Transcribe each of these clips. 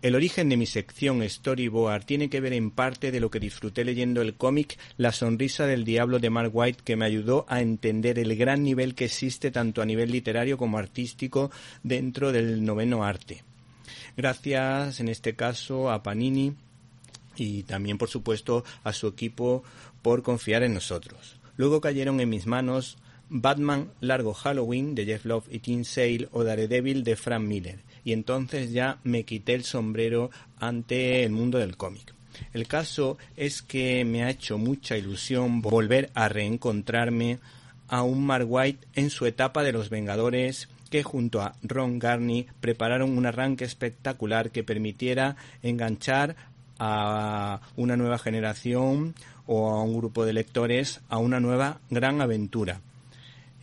El origen de mi sección Storyboard tiene que ver en parte de lo que disfruté leyendo el cómic La sonrisa del diablo de Mark White que me ayudó a entender el gran nivel que existe tanto a nivel literario como artístico dentro del noveno arte. Gracias en este caso a Panini y también por supuesto a su equipo por confiar en nosotros. Luego cayeron en mis manos Batman Largo Halloween de Jeff Love y Tim Sale o Daredevil de Frank Miller y entonces ya me quité el sombrero ante el mundo del cómic. El caso es que me ha hecho mucha ilusión volver a reencontrarme a un Mark White en su etapa de los Vengadores que junto a Ron Garney prepararon un arranque espectacular que permitiera enganchar a una nueva generación o a un grupo de lectores a una nueva gran aventura.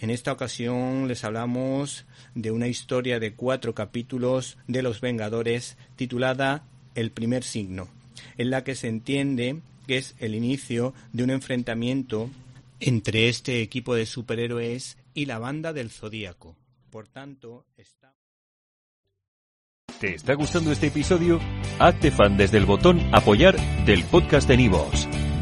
En esta ocasión les hablamos de una historia de cuatro capítulos de Los Vengadores titulada El primer signo, en la que se entiende que es el inicio de un enfrentamiento entre este equipo de superhéroes y la banda del Zodíaco. Por tanto, está... ¿Te está gustando este episodio? Hazte fan desde el botón apoyar del podcast de Nivos.